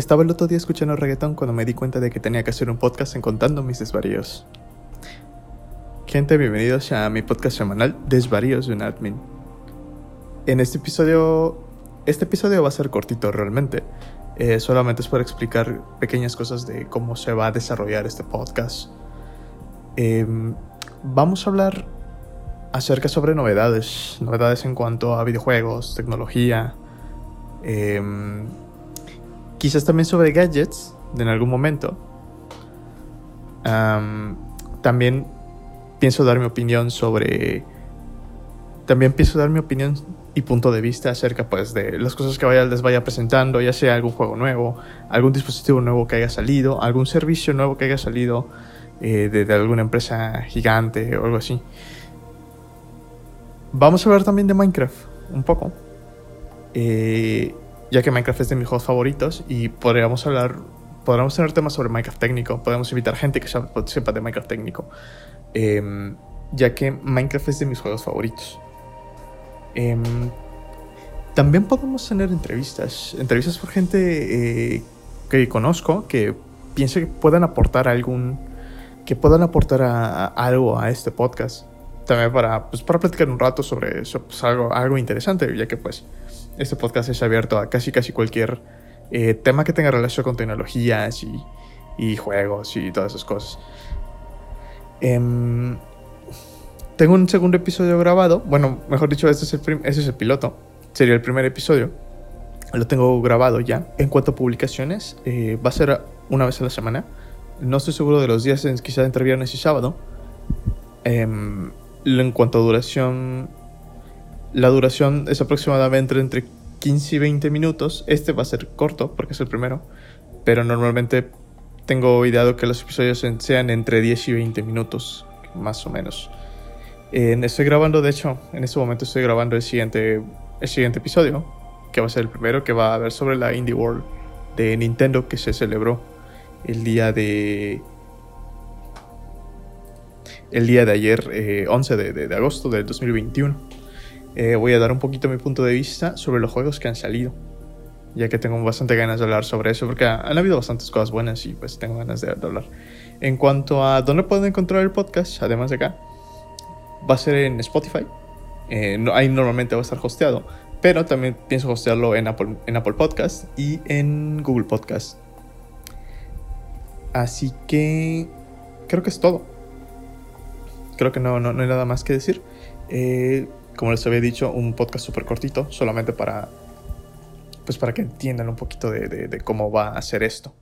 Estaba el otro día escuchando reggaetón cuando me di cuenta de que tenía que hacer un podcast en contando mis desvaríos. Gente, bienvenidos a mi podcast semanal Desvaríos de un admin. En este episodio, este episodio va a ser cortito realmente. Eh, solamente es para explicar pequeñas cosas de cómo se va a desarrollar este podcast. Em, vamos a hablar acerca sobre novedades, novedades en cuanto a videojuegos, tecnología, em, quizás también sobre gadgets en algún momento. también pienso dar mi opinión sobre... También pienso dar mi opinión y punto de vista acerca pues de las cosas que vaya, les vaya presentando, ya sea algún juego nuevo, algún dispositivo nuevo que haya salido, algún servicio nuevo que haya salido eh, de, alguna empresa gigante o algo así. Vamos a hablar también de Minecraft, un poco. Eh, ya que Minecraft es de mis juegos favoritos y podríamos hablar, podríamos tener temas sobre Minecraft técnico, podemos invitar gente que sepa de Minecraft técnico, em, ya que Minecraft es de mis juegos favoritos. Em, también podemos tener entrevistas, entrevistas por gente eh, que conozco, que pienso que puedan aportar algún, que puedan aportar algo a este podcast. También para, pues, para platicar un rato sobre eso, pues, algo, algo interesante, ya que pues este podcast es abierto a casi casi cualquier eh, tema que tenga relación con tecnologías y, juegos y todas esas cosas. Em, tengo un segundo episodio grabado. Bueno, mejor dicho, este es el ese es el piloto. Sería el primer episodio. Lo tengo grabado ya. En cuanto a publicaciones, eh, va a ser una vez a la semana. No estoy seguro de los días, quizás entre viernes y sábado. Em, en cuanto a duración, la duración es aproximadamente entre 15 y 20 minutos. Este va a ser corto porque es el primero. Pero normalmente tengo ideado que los episodios sean entre 10 y 20 minutos, más o menos. estoy grabando, de hecho, en este momento estoy grabando el siguiente, el siguiente episodio, que va a ser el primero, que va a ver sobre la Indie World de Nintendo que se celebró el día de el día de ayer, 11 eh, de, de, agosto del 2021. Eh, voy a dar un poquito mi punto de vista sobre los juegos que han salido. Ya que tengo bastante ganas de hablar sobre eso, porque han habido bastantes cosas buenas y pues tengo ganas de, hablar. En cuanto a dónde pueden encontrar el podcast, además de acá, va a ser en Spotify. Eh, ahí normalmente va a estar hosteado, pero también pienso hostearlo en Apple, en Apple Podcast y en Google Podcast. Así que creo que es todo. Creo que no, no, no hay nada más que decir. Eh, como les había dicho, un podcast súper cortito, solamente para, pues para que entiendan un poquito de, de cómo va a ser esto.